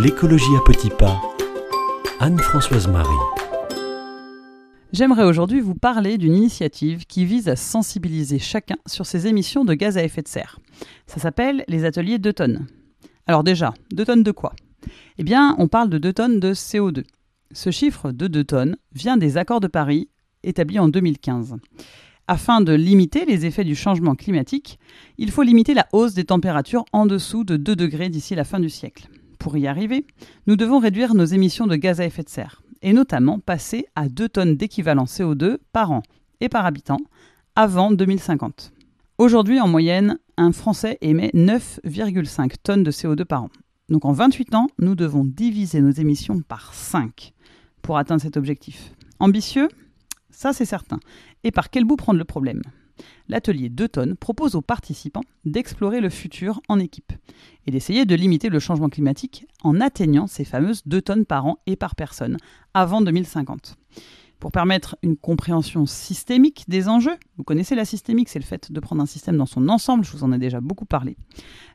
L'écologie à petits pas. Anne-Françoise Marie. J'aimerais aujourd'hui vous parler d'une initiative qui vise à sensibiliser chacun sur ses émissions de gaz à effet de serre. Ça s'appelle les ateliers 2 tonnes. Alors déjà, 2 tonnes de quoi? Eh bien, on parle de 2 tonnes de CO2. Ce chiffre de 2 tonnes vient des accords de Paris établis en 2015. Afin de limiter les effets du changement climatique, il faut limiter la hausse des températures en dessous de 2 degrés d'ici la fin du siècle. Pour y arriver, nous devons réduire nos émissions de gaz à effet de serre, et notamment passer à 2 tonnes d'équivalent CO2 par an et par habitant avant 2050. Aujourd'hui, en moyenne, un Français émet 9,5 tonnes de CO2 par an. Donc en 28 ans, nous devons diviser nos émissions par 5 pour atteindre cet objectif. Ambitieux? Ça c'est certain. Et par quel bout prendre le problème? L'atelier 2 tonnes propose aux participants d'explorer le futur en équipe et d'essayer de limiter le changement climatique en atteignant ces fameuses 2 tonnes par an et par personne avant 2050. Pour permettre une compréhension systémique des enjeux, vous connaissez la systémique, c'est le fait de prendre un système dans son ensemble, je vous en ai déjà beaucoup parlé.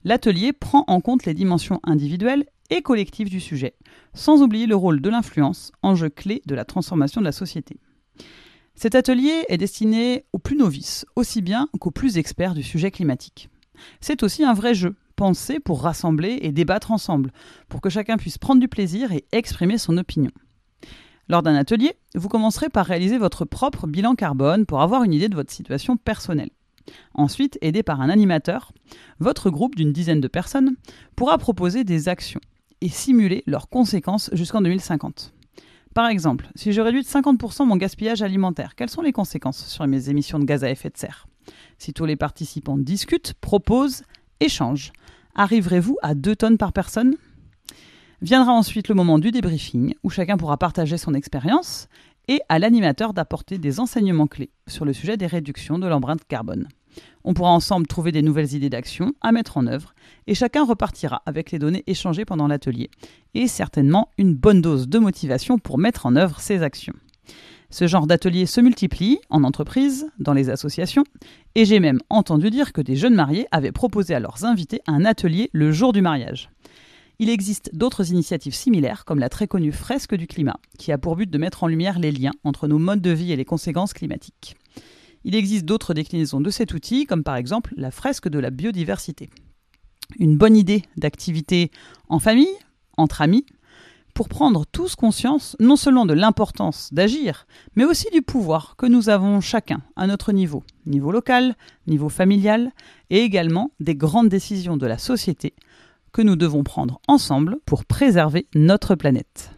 L'atelier prend en compte les dimensions individuelles et collectives du sujet, sans oublier le rôle de l'influence, enjeu clé de la transformation de la société. Cet atelier est destiné aux plus novices, aussi bien qu'aux plus experts du sujet climatique. C'est aussi un vrai jeu, pensé pour rassembler et débattre ensemble, pour que chacun puisse prendre du plaisir et exprimer son opinion. Lors d'un atelier, vous commencerez par réaliser votre propre bilan carbone pour avoir une idée de votre situation personnelle. Ensuite, aidé par un animateur, votre groupe d'une dizaine de personnes pourra proposer des actions et simuler leurs conséquences jusqu'en 2050. Par exemple, si je réduis de 50% mon gaspillage alimentaire, quelles sont les conséquences sur mes émissions de gaz à effet de serre? Si tous les participants discutent, proposent, échangent, arriverez-vous à 2 tonnes par personne? Viendra ensuite le moment du débriefing, où chacun pourra partager son expérience, et à l'animateur d'apporter des enseignements clés sur le sujet des réductions de l'empreinte carbone. On pourra ensemble trouver des nouvelles idées d'action à mettre en œuvre et chacun repartira avec les données échangées pendant l'atelier et certainement une bonne dose de motivation pour mettre en œuvre ces actions. Ce genre d'atelier se multiplie en entreprise, dans les associations, et j'ai même entendu dire que des jeunes mariés avaient proposé à leurs invités un atelier le jour du mariage. Il existe d'autres initiatives similaires, comme la très connue Fresque du climat, qui a pour but de mettre en lumière les liens entre nos modes de vie et les conséquences climatiques. Il existe d'autres déclinaisons de cet outil, comme par exemple la fresque de la biodiversité. Une bonne idée d'activité en famille, entre amis, pour prendre tous conscience non seulement de l'importance d'agir, mais aussi du pouvoir que nous avons chacun à notre niveau, niveau local, niveau familial, et également des grandes décisions de la société que nous devons prendre ensemble pour préserver notre planète.